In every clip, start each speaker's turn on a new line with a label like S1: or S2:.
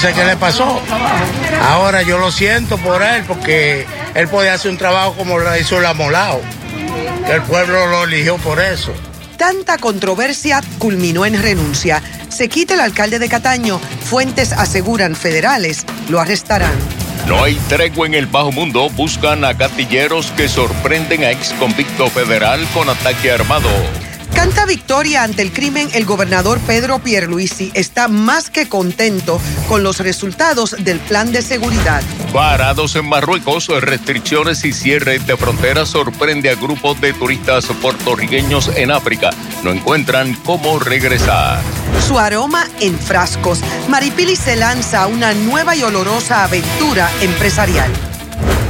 S1: no sé qué le pasó. Ahora yo lo siento por él porque él podía hacer un trabajo como lo hizo el amolao. Que el pueblo lo eligió por eso.
S2: Tanta controversia culminó en renuncia. Se quita el alcalde de Cataño. Fuentes aseguran federales lo arrestarán.
S3: No hay tregua en el bajo mundo. Buscan a gatilleros que sorprenden a ex convicto federal con ataque armado.
S2: Canta victoria ante el crimen el gobernador Pedro Pierluisi está más que contento con los resultados del plan de seguridad.
S3: Parados en Marruecos, restricciones y cierre de fronteras sorprende a grupos de turistas puertorriqueños en África. No encuentran cómo regresar.
S2: Su aroma en frascos. Maripili se lanza a una nueva y olorosa aventura empresarial.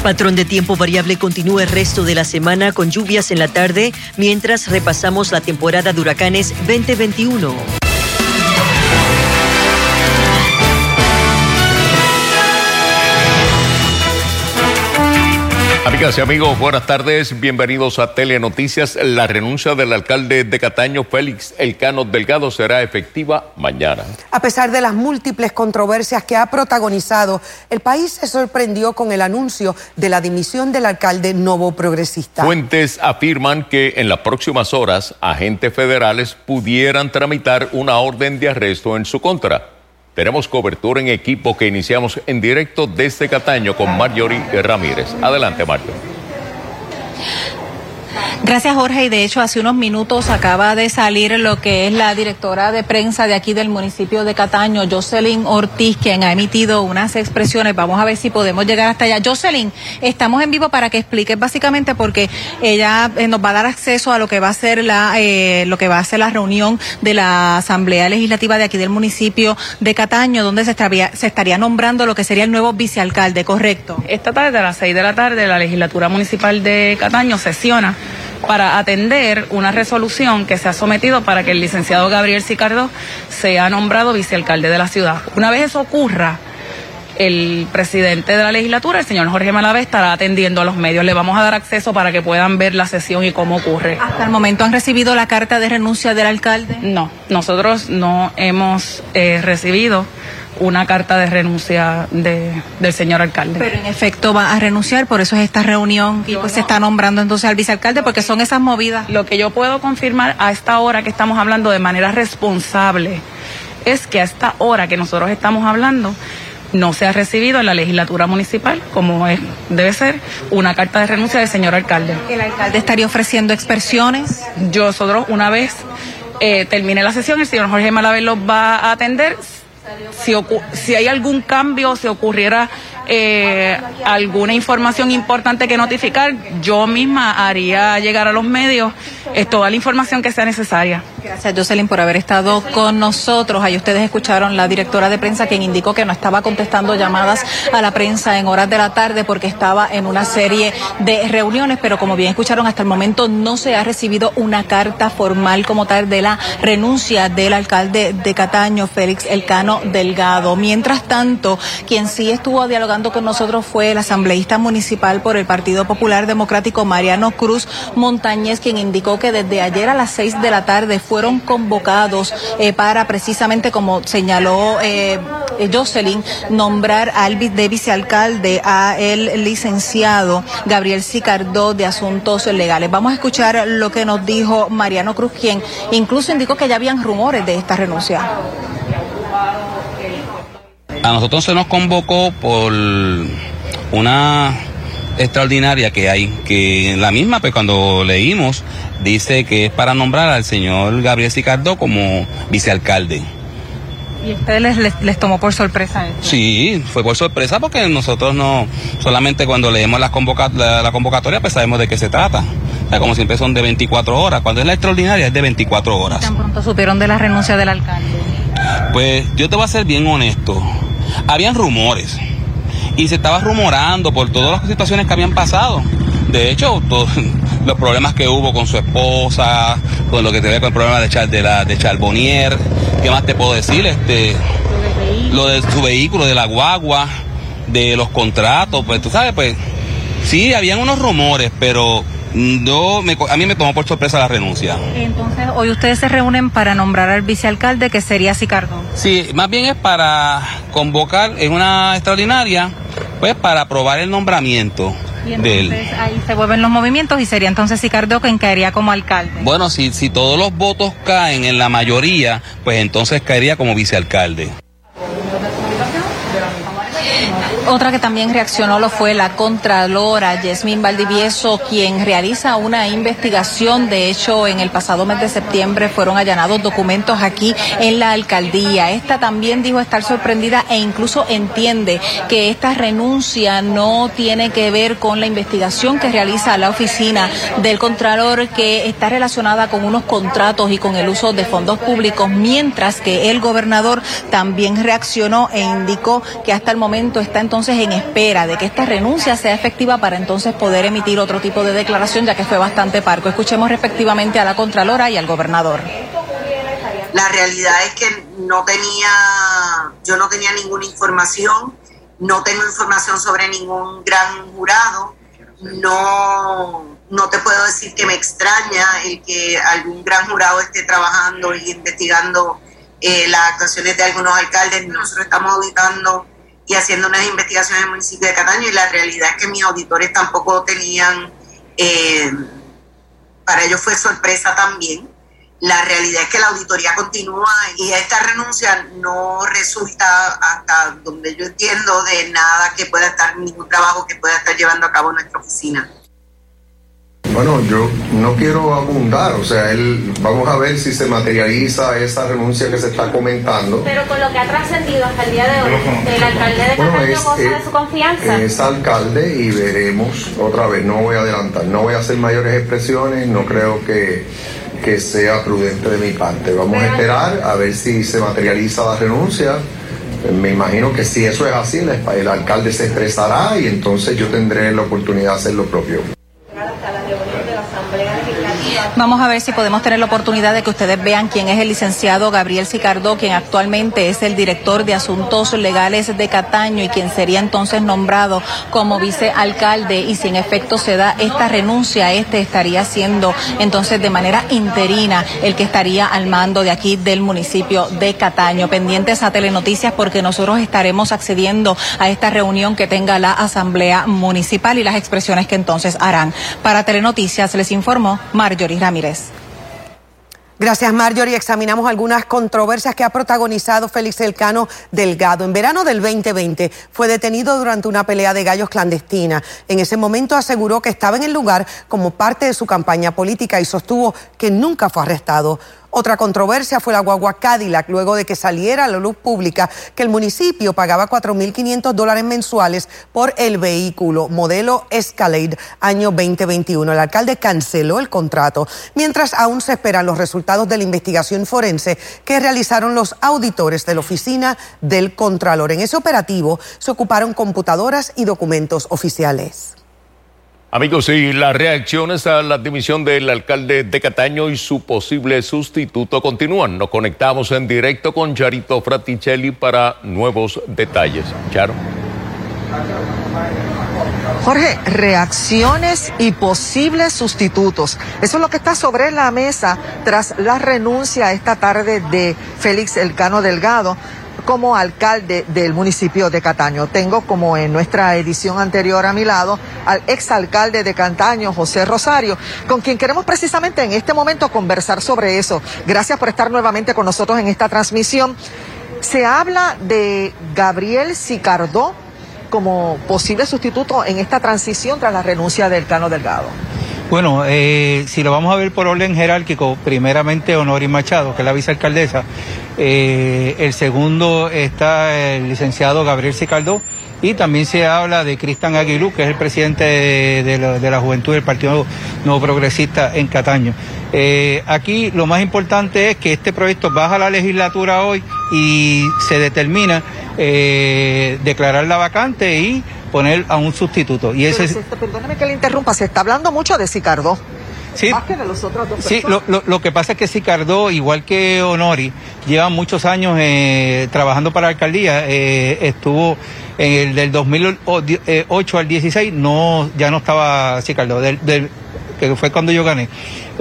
S4: Patrón de tiempo variable continúa el resto de la semana con lluvias en la tarde mientras repasamos la temporada de huracanes 2021.
S3: Amigas y amigos, buenas tardes. Bienvenidos a Telenoticias. La renuncia del alcalde de Cataño, Félix Elcano Delgado, será efectiva mañana.
S2: A pesar de las múltiples controversias que ha protagonizado, el país se sorprendió con el anuncio de la dimisión del alcalde Novo Progresista.
S3: Fuentes afirman que en las próximas horas agentes federales pudieran tramitar una orden de arresto en su contra. Tenemos cobertura en equipo que iniciamos en directo desde Cataño con Marjorie Ramírez. Adelante, Marjorie.
S5: Gracias, Jorge. Y de hecho, hace unos minutos acaba de salir lo que es la directora de prensa de aquí del municipio de Cataño, Jocelyn Ortiz, quien ha emitido unas expresiones. Vamos a ver si podemos llegar hasta allá. Jocelyn, estamos en vivo para que expliques básicamente porque ella eh, nos va a dar acceso a lo que va a ser la, eh, lo que va a ser la reunión de la Asamblea Legislativa de aquí del municipio de Cataño, donde se estaría, se estaría nombrando lo que sería el nuevo vicealcalde, ¿correcto?
S6: Esta tarde, a las seis de la tarde, la legislatura municipal de Cataño sesiona para atender una resolución que se ha sometido para que el licenciado Gabriel Sicardo sea nombrado vicealcalde de la ciudad. Una vez eso ocurra, el presidente de la legislatura, el señor Jorge Malavé, estará atendiendo a los medios. Le vamos a dar acceso para que puedan ver la sesión y cómo ocurre.
S5: ¿Hasta el momento han recibido la carta de renuncia del alcalde?
S6: No, nosotros no hemos eh, recibido una carta de renuncia de, del señor alcalde.
S5: Pero en efecto va a renunciar, por eso es esta reunión y pues se está nombrando entonces al vicealcalde, porque son esas movidas.
S6: Lo que yo puedo confirmar a esta hora que estamos hablando de manera responsable es que a esta hora que nosotros estamos hablando no se ha recibido en la legislatura municipal, como es, debe ser, una carta de renuncia del señor alcalde.
S5: ¿El alcalde estaría ofreciendo expresiones?
S6: Yo, nosotros, una vez eh, termine la sesión, el señor Jorge Malavé los va a atender. Si, si hay algún cambio, si ocurriera eh, alguna información importante que notificar, yo misma haría llegar a los medios eh, toda la información que sea necesaria.
S5: Gracias, Jocelyn, por haber estado con nosotros. Ahí ustedes escucharon la directora de prensa quien indicó que no estaba contestando llamadas a la prensa en horas de la tarde porque estaba en una serie de reuniones, pero como bien escucharon, hasta el momento no se ha recibido una carta formal como tal de la renuncia del alcalde de Cataño, Félix Elcano Delgado. Mientras tanto, quien sí estuvo dialogando con nosotros fue el asambleísta municipal por el Partido Popular Democrático, Mariano Cruz Montañez, quien indicó que desde ayer a las seis de la tarde fueron convocados eh, para precisamente, como señaló eh, Jocelyn, nombrar al de vicealcalde a el licenciado Gabriel Sicardó de Asuntos Legales. Vamos a escuchar lo que nos dijo Mariano Cruz, quien incluso indicó que ya habían rumores de esta renuncia.
S7: A nosotros se nos convocó por una extraordinaria que hay, que la misma, pues cuando leímos, dice que es para nombrar al señor Gabriel Sicardo como vicealcalde.
S5: ¿Y ustedes les, les, tomó por sorpresa esto?
S7: Sí, fue por sorpresa porque nosotros no, solamente cuando leemos la, convoca, la, la convocatoria, pues sabemos de qué se trata. O sea, como siempre son de 24 horas, cuando es la extraordinaria es de 24 horas.
S5: ¿Tan pronto supieron de la renuncia del alcalde?
S7: Pues yo te voy a ser bien honesto. Habían rumores y se estaba rumorando por todas las situaciones que habían pasado. De hecho, todos los problemas que hubo con su esposa, con lo que te ve con el problema de, Char, de, la, de Charbonnier, ¿qué más te puedo decir? Este, lo de su vehículo, de la guagua, de los contratos, pues tú sabes, pues sí, habían unos rumores, pero yo me, a mí me tomó por sorpresa la renuncia.
S5: Entonces, hoy ustedes se reúnen para nombrar al vicealcalde, que sería Sicardo.
S7: Sí, más bien es para convocar en una extraordinaria, pues para aprobar el nombramiento.
S5: Y entonces ahí se vuelven los movimientos y sería entonces Sicardo quien caería como alcalde.
S7: Bueno, si, si todos los votos caen en la mayoría, pues entonces caería como vicealcalde.
S5: Otra que también reaccionó lo fue la Contralora Yasmín Valdivieso, quien realiza una investigación. De hecho, en el pasado mes de septiembre fueron allanados documentos aquí en la alcaldía. Esta también dijo estar sorprendida e incluso entiende que esta renuncia no tiene que ver con la investigación que realiza la oficina del Contralor, que está relacionada con unos contratos y con el uso de fondos públicos, mientras que el gobernador también reaccionó e indicó que hasta el momento está entonces en espera de que esta renuncia sea efectiva para entonces poder emitir otro tipo de declaración, ya que fue bastante parco. Escuchemos respectivamente a la Contralora y al gobernador.
S8: La realidad es que no tenía, yo no tenía ninguna información, no tengo información sobre ningún gran jurado, no, no te puedo decir que me extraña el que algún gran jurado esté trabajando y investigando eh, las actuaciones de algunos alcaldes. Nosotros estamos auditando y haciendo unas investigaciones en el municipio de Cataño y la realidad es que mis auditores tampoco tenían, eh, para ellos fue sorpresa también. La realidad es que la auditoría continúa y esta renuncia no resulta hasta donde yo entiendo de nada que pueda estar, ningún trabajo que pueda estar llevando a cabo nuestra oficina.
S9: Bueno, yo no quiero abundar, o sea, él, vamos a ver si se materializa esa renuncia que se está comentando.
S10: Pero con lo que ha trascendido hasta el día de hoy, el alcalde de Cataño es, goza de su confianza.
S9: Es alcalde y veremos otra vez, no voy a adelantar, no voy a hacer mayores expresiones, no creo que, que sea prudente de mi parte. Vamos a esperar a ver si se materializa la renuncia. Me imagino que si eso es así, el alcalde se expresará y entonces yo tendré la oportunidad de hacer lo propio.
S5: Vamos a ver si podemos tener la oportunidad de que ustedes vean quién es el licenciado Gabriel Sicardo, quien actualmente es el director de Asuntos Legales de Cataño y quien sería entonces nombrado como vicealcalde. Y si en efecto se da esta renuncia, este estaría siendo entonces de manera interina el que estaría al mando de aquí del municipio de Cataño. Pendientes a Telenoticias porque nosotros estaremos accediendo a esta reunión que tenga la Asamblea Municipal y las expresiones que entonces harán. Para Telenoticias les informó Marjorie.
S2: Gracias, Marjorie. Examinamos algunas controversias que ha protagonizado Félix Elcano Delgado. En verano del 2020 fue detenido durante una pelea de gallos clandestina. En ese momento aseguró que estaba en el lugar como parte de su campaña política y sostuvo que nunca fue arrestado. Otra controversia fue la guagua Cadillac, luego de que saliera a la luz pública que el municipio pagaba 4.500 dólares mensuales por el vehículo modelo Escalade año 2021. El alcalde canceló el contrato, mientras aún se esperan los resultados de la investigación forense que realizaron los auditores de la oficina del Contralor. En ese operativo se ocuparon computadoras y documentos oficiales.
S3: Amigos, y las reacciones a la dimisión del alcalde de Cataño y su posible sustituto continúan. Nos conectamos en directo con Charito Fraticelli para nuevos detalles. Charo.
S11: Jorge, reacciones y posibles sustitutos. Eso es lo que está sobre la mesa tras la renuncia esta tarde de Félix Elcano Delgado como alcalde del municipio de Cataño. Tengo, como en nuestra edición anterior a mi lado, al exalcalde de Cataño, José Rosario, con quien queremos precisamente en este momento conversar sobre eso. Gracias por estar nuevamente con nosotros en esta transmisión. Se habla de Gabriel Sicardó como posible sustituto en esta transición tras la renuncia del Cano Delgado.
S12: Bueno, eh, si lo vamos a ver por orden jerárquico, primeramente Honori Machado, que es la vicealcaldesa, eh, el segundo está el licenciado Gabriel Sicardó, y también se habla de Cristian Aguilú, que es el presidente de, la, Juventud del Partido Nuevo Progresista en Cataño. Eh, aquí lo más importante es que este proyecto baja a la legislatura hoy y se determina declarar la vacante y poner a un sustituto. Y ese...
S11: perdóneme que le interrumpa, se está hablando mucho de Sicardó.
S12: Sí, más que de los otros dos sí lo, lo, que pasa es que Sicardó, igual que Honori, lleva muchos años eh, trabajando para la alcaldía. Eh, estuvo en el del 2008 al 16, no, ya no estaba Sicardó. Del, del que fue cuando yo gané.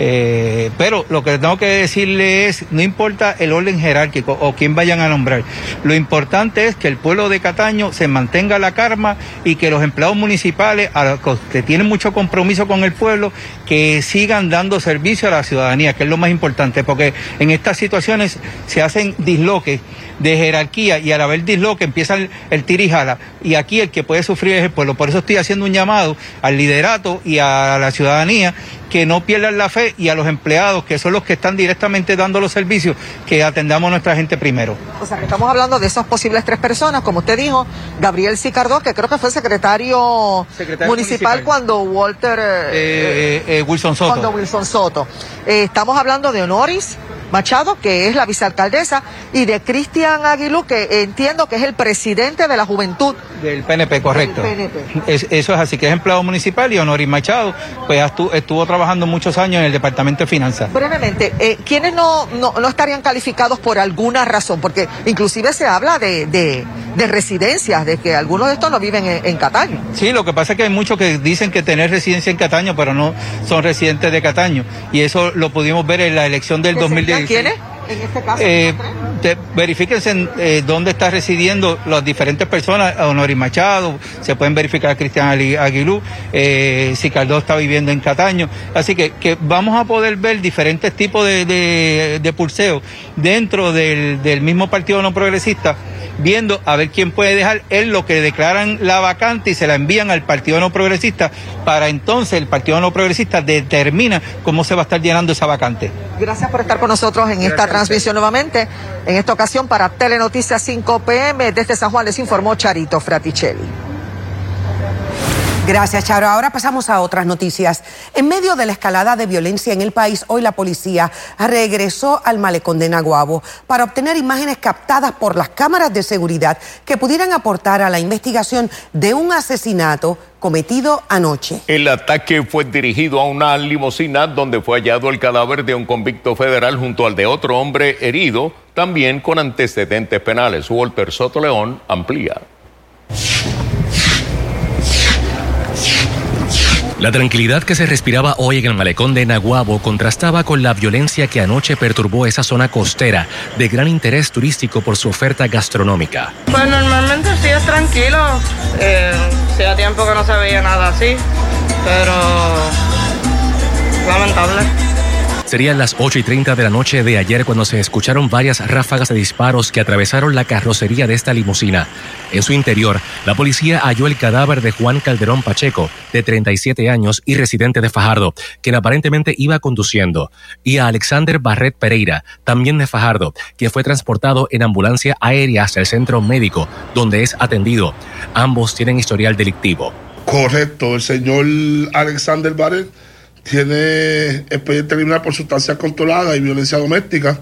S12: Eh, pero lo que tengo que decirle es, no importa el orden jerárquico o quién vayan a nombrar, lo importante es que el pueblo de Cataño se mantenga la karma y que los empleados municipales, que tienen mucho compromiso con el pueblo, que sigan dando servicio a la ciudadanía, que es lo más importante, porque en estas situaciones se hacen disloques de jerarquía y al haber disloque empieza el, el tirijala y aquí el que puede sufrir es el pueblo. Por eso estoy haciendo un llamado al liderato y a la ciudadanía que no pierdan la fe y a los empleados, que son los que están directamente dando los servicios, que atendamos a nuestra gente primero.
S11: O sea, que estamos hablando de esas posibles tres personas, como usted dijo, Gabriel Sicardo, que creo que fue secretario, municipal, cuando Walter...
S12: Eh, eh, eh, Wilson Soto.
S11: Cuando Wilson Soto. estamos hablando de Honoris, Machado, que es la vicealcaldesa, y de Cristian Aguilú, que entiendo que es el presidente de la juventud.
S12: Del PNP, correcto. eso es así, que es empleado municipal y Honoris Machado, pues estuvo, trabajando muchos años en el Departamento de Finanzas.
S11: Brevemente, eh, ¿quiénes no, no, estarían calificados por alguna razón? Porque inclusive se habla de, de, residencias, de que algunos de estos no viven en, Cataño.
S12: Sí, lo que pasa es que hay muchos que dicen que tener residencia en Cataño, pero no son residentes de Cataño. Y eso lo pudimos ver en la elección del 2010
S11: quiénes? En este caso,
S12: eh, verifíquense eh, dónde está residiendo las diferentes personas, Honoris Machado, se pueden verificar a Cristian Aguilú, eh, si Caldo está viviendo en Cataño. Así que, que vamos a poder ver diferentes tipos de, de, de pulseos dentro del, del mismo partido no progresista viendo a ver quién puede dejar en lo que declaran la vacante y se la envían al Partido No Progresista para entonces el Partido No Progresista determina cómo se va a estar llenando esa vacante.
S11: Gracias por estar con nosotros en esta transmisión nuevamente. En esta ocasión para Telenoticias 5 PM desde San Juan les informó Charito Fraticelli.
S2: Gracias, Charo. Ahora pasamos a otras noticias. En medio de la escalada de violencia en el país, hoy la policía regresó al malecón de Naguabo para obtener imágenes captadas por las cámaras de seguridad que pudieran aportar a la investigación de un asesinato cometido anoche.
S3: El ataque fue dirigido a una limusina donde fue hallado el cadáver de un convicto federal junto al de otro hombre herido, también con antecedentes penales. Walter Soto León amplía.
S13: La tranquilidad que se respiraba hoy en el malecón de Naguabo contrastaba con la violencia que anoche perturbó esa zona costera de gran interés turístico por su oferta gastronómica.
S14: Pues normalmente sí es tranquilo, eh, tiempo que no se veía nada así, pero lamentable.
S13: Serían las 8 y 30 de la noche de ayer cuando se escucharon varias ráfagas de disparos que atravesaron la carrocería de esta limusina. En su interior, la policía halló el cadáver de Juan Calderón Pacheco, de 37 años y residente de Fajardo, quien aparentemente iba conduciendo, y a Alexander Barret Pereira, también de Fajardo, que fue transportado en ambulancia aérea hacia el centro médico, donde es atendido. Ambos tienen historial delictivo.
S15: Correcto, el señor Alexander Barret tiene expediente criminal por sustancias controladas y violencia doméstica.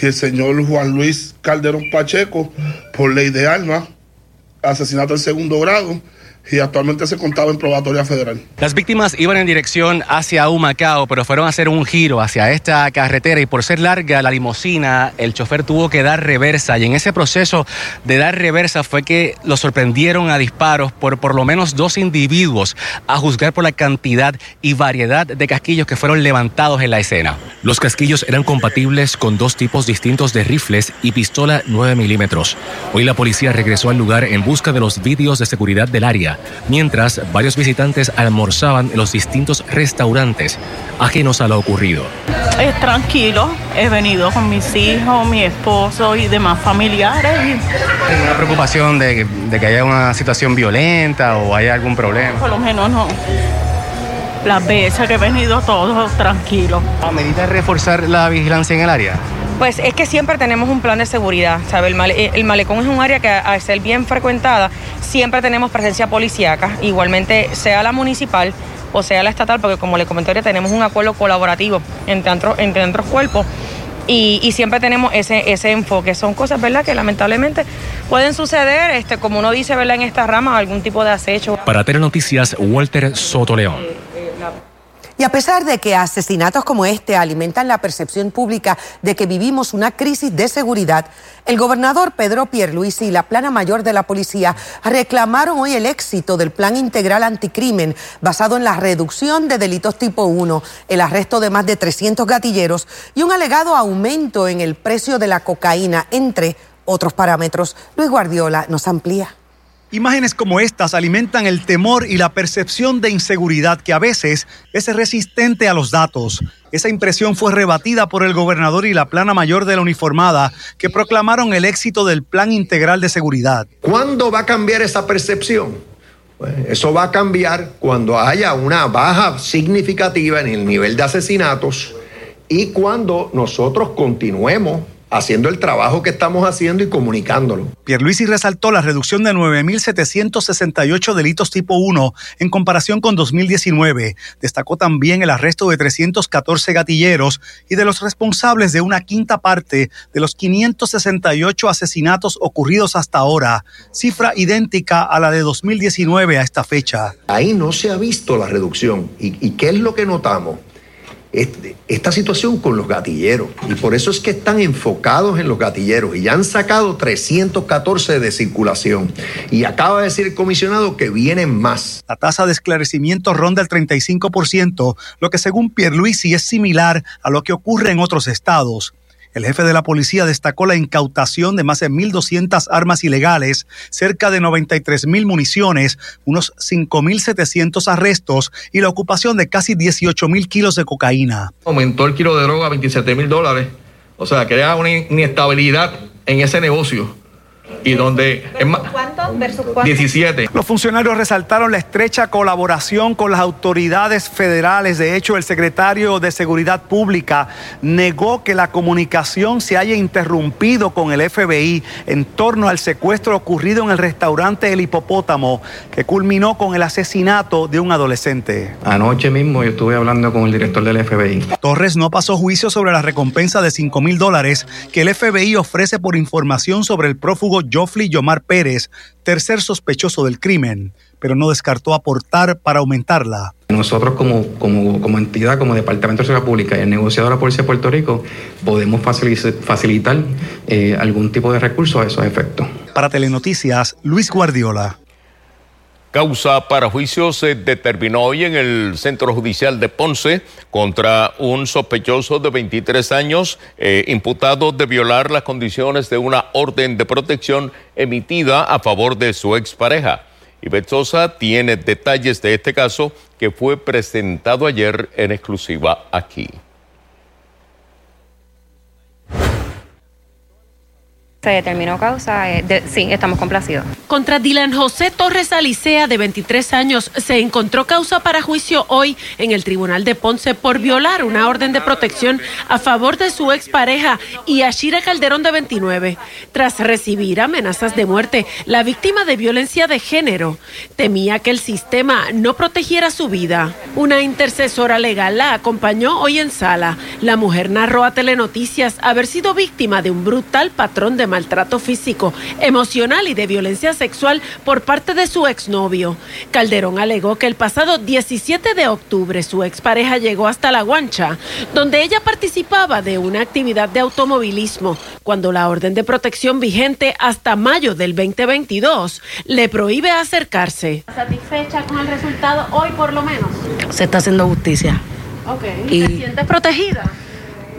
S15: Y el señor Juan Luis Calderón Pacheco por ley de armas, asesinato en segundo grado y actualmente se contaba en probatoria federal.
S16: Las víctimas iban en dirección hacia Humacao, pero fueron a hacer un giro hacia esta carretera y por ser larga la limosina, el chofer tuvo que dar reversa y en ese proceso de dar reversa fue que lo sorprendieron a disparos por por lo menos dos individuos, a juzgar por la cantidad y variedad de casquillos que fueron levantados en la escena.
S13: Los casquillos eran compatibles con dos tipos distintos de rifles y pistola 9 milímetros. Hoy la policía regresó al lugar en busca de los vídeos de seguridad del área mientras varios visitantes almorzaban en los distintos restaurantes ajenos a lo ocurrido.
S17: Es tranquilo, he venido con mis hijos, mi esposo y demás familiares.
S16: ¿Hay una preocupación de, que haya una situación violenta o haya algún problema?
S17: Por lo menos no las veces que he venido todos tranquilos.
S16: ¿A medida de reforzar la vigilancia en el área?
S18: Pues es que siempre tenemos un plan de seguridad, ¿sabe? El, malecón es un área que al ser bien frecuentada, siempre tenemos presencia policíaca, igualmente sea la municipal o sea la estatal, porque como le comenté ahorita, tenemos un acuerdo colaborativo entre, entre otros cuerpos. Y, siempre tenemos ese, ese enfoque. Son cosas, ¿verdad?, que lamentablemente pueden suceder, este, como uno dice, ¿verdad?, en esta rama, algún tipo de acecho.
S13: Para Telenoticias, Walter Soto León.
S2: Y a pesar de que asesinatos como este alimentan la percepción pública de que vivimos una crisis de seguridad, el gobernador Pedro Pierluisi y la plana mayor de la policía reclamaron hoy el éxito del plan integral anticrimen basado en la reducción de delitos tipo 1, el arresto de más de 300 gatilleros y un alegado aumento en el precio de la cocaína, entre otros parámetros. Luis Guardiola nos amplía.
S19: Imágenes como estas alimentan el temor y la percepción de inseguridad que a veces es resistente a los datos. Esa impresión fue rebatida por el gobernador y la plana mayor de la uniformada, que proclamaron el éxito del Plan Integral de Seguridad.
S20: ¿Cuándo va a cambiar esa percepción? Pues, eso va a cambiar cuando haya una baja significativa en el nivel de asesinatos y cuando nosotros continuemos haciendo el trabajo que estamos haciendo y comunicándolo.
S19: Pierluisi resaltó la reducción de 9.768 delitos tipo 1 en comparación con 2019. Destacó también el arresto de 314 gatilleros y de los responsables de una quinta parte de los 568 asesinatos ocurridos hasta ahora, cifra idéntica a la de 2019 a esta fecha.
S20: Ahí no se ha visto la reducción. ¿Y, y qué es lo que notamos? Esta situación con los gatilleros. Y por eso es que están enfocados en los gatilleros y ya han sacado 314 de circulación. Y acaba de decir el comisionado que vienen más.
S19: La tasa de esclarecimiento ronda el 35%, lo que según Pierluisi es similar a lo que ocurre en otros estados. El jefe de la policía destacó la incautación de más de 1.200 armas ilegales, cerca de 93.000 municiones, unos 5.700 arrestos y la ocupación de casi 18.000 kilos de cocaína.
S21: Aumentó el kilo de droga a 27.000 dólares. O sea, crea una inestabilidad en ese negocio y donde
S10: ¿Cuánto versus cuánto?
S21: 17.
S19: Los funcionarios resaltaron la estrecha colaboración con las autoridades federales. De hecho, el secretario de Seguridad Pública negó que la comunicación se haya interrumpido con el FBI en torno al secuestro ocurrido en el restaurante El Hipopótamo, que culminó con el asesinato de un adolescente.
S22: Anoche mismo yo estuve hablando con el director del FBI.
S19: Torres no pasó juicio sobre la recompensa de 5 mil dólares que el FBI ofrece por información sobre el prófugo Joffrey Yomar Pérez, tercer sospechoso del crimen, pero no descartó aportar para aumentarla.
S22: Nosotros como, como, como entidad, como Departamento de Seguridad Pública y el negociador de la Policía de Puerto Rico, podemos facilitar, facilitar eh, algún tipo de recurso a esos efectos.
S19: Para Telenoticias, Luis Guardiola.
S3: Causa para juicio se determinó hoy en el Centro Judicial de Ponce contra un sospechoso de 23 años eh, imputado de violar las condiciones de una orden de protección emitida a favor de su expareja. Ivette Sosa tiene detalles de este caso que fue presentado ayer en exclusiva aquí.
S18: Se determinó causa, eh, sí, estamos complacidos.
S23: Contra Dylan José Torres Alicea, de 23 años, se encontró causa para juicio hoy en el Tribunal de Ponce por violar una orden de protección a favor de su expareja y Ashira Calderón, de 29. Tras recibir amenazas de muerte, la víctima de violencia de género temía que el sistema no protegiera su vida. Una intercesora legal la acompañó hoy en sala. La mujer narró a Telenoticias haber sido víctima de un brutal patrón de maltrato físico, emocional y de violencia sexual por parte de su exnovio. Calderón alegó que el pasado 17 de octubre su expareja llegó hasta La Guancha, donde ella participaba de una actividad de automovilismo, cuando la orden de protección vigente hasta mayo del 2022 le prohíbe acercarse.
S10: ¿Satisfecha con el resultado hoy por lo menos?
S24: se está haciendo justicia.
S23: Ok.
S24: Y-
S23: ¿Te sientes protegida?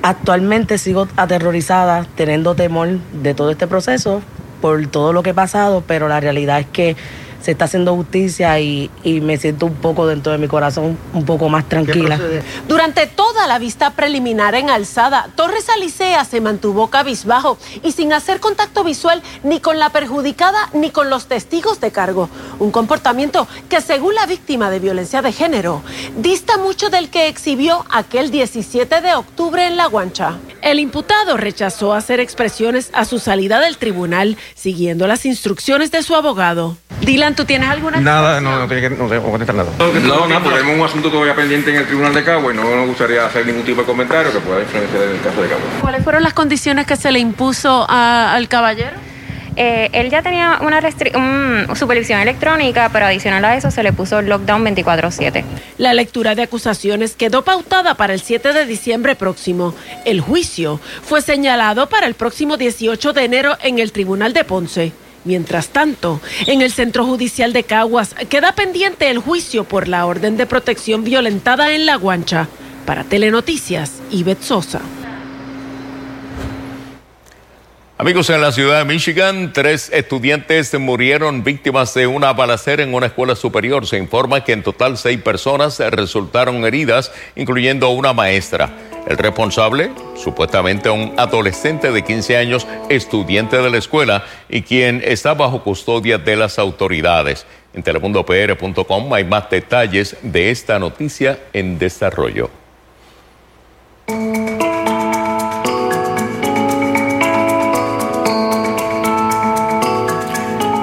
S24: Actualmente sigo aterrorizada, teniendo temor de todo este proceso por todo lo que he pasado, pero la realidad es que se está haciendo justicia y, y me siento un poco dentro de mi corazón un poco más tranquila.
S23: Durante toda la vista preliminar en alzada, Torres Alicea se mantuvo cabizbajo y sin hacer contacto visual ni con la perjudicada ni con los testigos de cargo. Un comportamiento que, según la víctima de violencia de género, dista mucho del que exhibió aquel 17 de octubre en La Guancha. El imputado rechazó hacer expresiones a su salida del tribunal, siguiendo las instrucciones de su abogado. Dylan, ¿tú tienes alguna
S22: Nada, no, no, tiene que, no tengo que contestar nada.
S25: No, no, porque tenemos un asunto todavía pendiente en el Tribunal de Cabo y no nos gustaría hacer ningún tipo de comentario que pueda influenciar el caso de Cabo.
S23: ¿Cuáles fueron las condiciones que se le impuso a- al caballero?
S10: eh, él ya tenía una supervisión electrónica, pero adicional a eso se le puso lockdown 24/7.
S23: La lectura de acusaciones quedó pautada para el 7 de diciembre próximo. El juicio fue señalado para el próximo 18 de enero en el Tribunal de Ponce. Mientras tanto, en el Centro Judicial de Caguas queda pendiente el juicio por la orden de protección violentada en La Guancha. Para Telenoticias, Ivette Sosa.
S3: Amigos, en la ciudad de Michigan, tres estudiantes murieron víctimas de una balacera en una escuela superior. Se informa que en total seis personas resultaron heridas, incluyendo una maestra. El responsable, supuestamente un adolescente de 15 años, estudiante de la escuela y quien está bajo custodia de las autoridades. En telemundopr.com hay más detalles de esta noticia en desarrollo.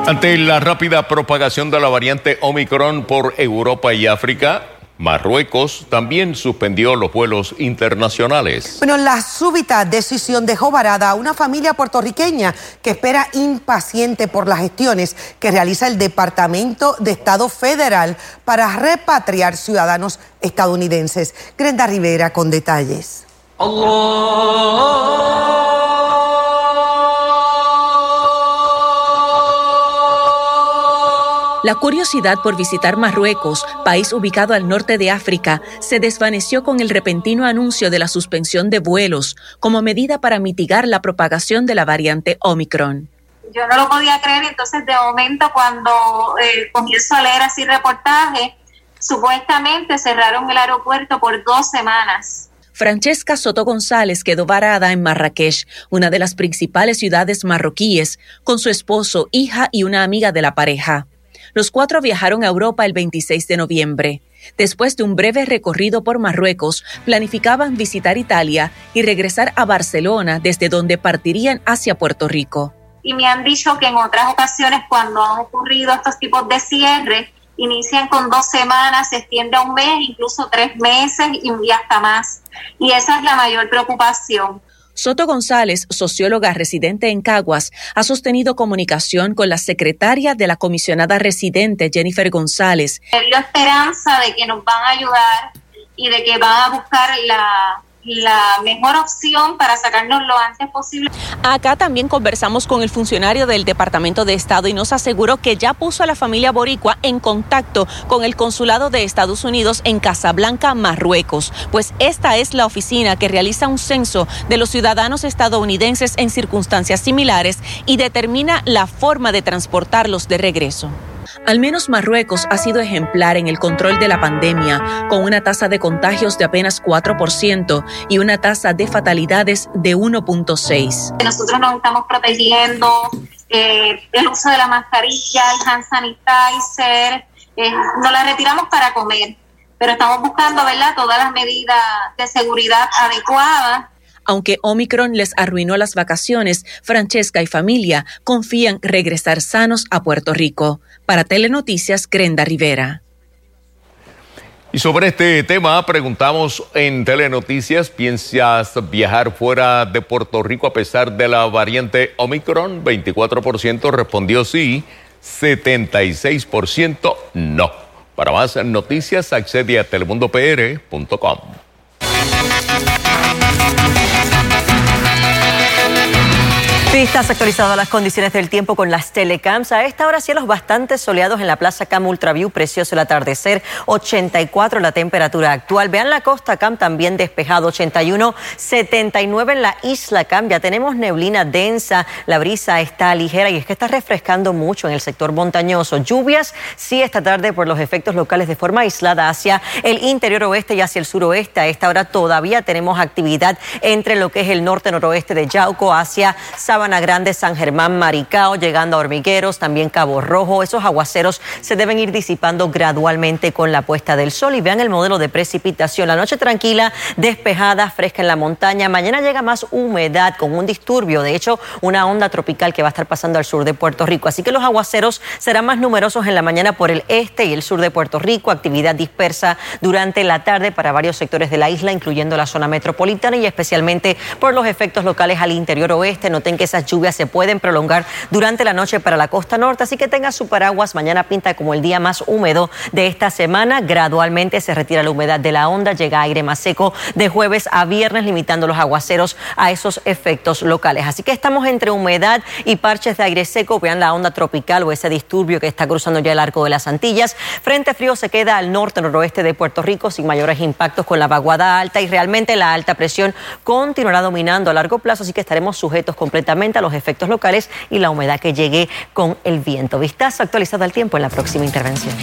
S3: Ante la rápida propagación de la variante Omicron por Europa y África, Marruecos también suspendió los vuelos internacionales.
S2: Bueno, la súbita decisión dejó varada a una familia puertorriqueña que espera impaciente por las gestiones que realiza el Departamento de Estado Federal para repatriar ciudadanos estadounidenses. Grenda Rivera con detalles.
S26: La curiosidad por visitar Marruecos, país ubicado al norte de África, se desvaneció con el repentino anuncio de la suspensión de vuelos como medida para mitigar la propagación de la variante Omicron.
S10: Yo no lo podía creer, entonces de momento cuando eh, comienzo a leer así reportajes, supuestamente cerraron el aeropuerto por dos semanas.
S26: Francesca Soto González quedó varada en Marrakech, una de las principales ciudades marroquíes, con su esposo, hija y una amiga de la pareja. Los cuatro viajaron a Europa el 26 de noviembre. Después de un breve recorrido por Marruecos, planificaban visitar Italia y regresar a Barcelona, desde donde partirían hacia Puerto Rico.
S10: Y me han dicho que en otras ocasiones, cuando han ocurrido estos tipos de cierres, inician con dos semanas, se extiende a un mes, incluso tres meses y hasta más. Y esa es la mayor preocupación.
S26: Soto González, socióloga residente en Caguas, ha sostenido comunicación con la secretaria de la comisionada residente Jennifer González.
S10: He esperanza de que nos van a ayudar y de que van a buscar la, la mejor opción para sacarnos lo antes posible.
S26: Acá también conversamos con el funcionario del Departamento de Estado y nos aseguró que ya puso a la familia boricua en contacto con el Consulado de Estados Unidos en Casablanca, Marruecos, pues esta es la oficina que realiza un censo de los ciudadanos estadounidenses en circunstancias similares y determina la forma de transportarlos de regreso. Al menos Marruecos ha sido ejemplar en el control de la pandemia, con una tasa de contagios de apenas 4% y una tasa de fatalidades de 1.6.
S10: Nosotros nos estamos protegiendo, eh, el uso de la mascarilla, el hand sanitizer, eh, nos la retiramos para comer, pero estamos buscando, ¿verdad?, todas las medidas de seguridad adecuadas
S26: aunque Omicron les arruinó las vacaciones, Francesca y familia confían regresar sanos a Puerto Rico. Para Telenoticias, Grenda Rivera.
S3: Y sobre este tema preguntamos en Telenoticias, ¿piensas viajar fuera de Puerto Rico a pesar de la variante Omicron? 24% respondió sí, 76% no. Para más noticias accede a telemundopr.com.
S27: Estás actualizado a las condiciones del tiempo con las telecams. A esta hora cielos bastante soleados en la Plaza Cam Ultraview, precioso el atardecer, 84 la temperatura actual. Vean la costa Cam también despejado, 81, 79 en la isla Cam. Ya tenemos neblina densa, la brisa está ligera y es que está refrescando mucho en el sector montañoso. Lluvias, sí, esta tarde por los efectos locales de forma aislada hacia el interior oeste y hacia el suroeste. A esta hora todavía tenemos actividad entre lo que es el norte-noroeste de Yauco hacia Sabana Grande, San Germán, Maricao, llegando a Hormigueros, también Cabo Rojo. Esos aguaceros se deben ir disipando gradualmente con la puesta del sol. Y vean el modelo de precipitación. La noche tranquila, despejada, fresca en la montaña. Mañana llega más humedad con un disturbio. De hecho, una onda tropical que va a estar pasando al sur de Puerto Rico. Así que los aguaceros serán más numerosos en la mañana por el este y el sur de Puerto Rico. Actividad dispersa durante la tarde para varios sectores de la isla, incluyendo la zona metropolitana y especialmente por los efectos locales al interior oeste. Noten que se esas lluvias se pueden prolongar durante la noche para la costa norte, así que tenga su paraguas. Mañana pinta como el día más húmedo de esta semana. Gradualmente se retira la humedad de la onda, llega aire más seco de jueves a viernes, limitando los aguaceros a esos efectos locales. Así que estamos entre humedad y parches de aire seco. Vean la onda tropical o ese disturbio que está cruzando ya el arco de las Antillas. Frente frío se queda al norte, noroeste de Puerto Rico, sin mayores impactos con la vaguada alta y realmente la alta presión continuará dominando a largo plazo, así que estaremos sujetos completamente a los efectos locales y la humedad que llegue con el viento. Vistazo actualizado al tiempo en la próxima intervención.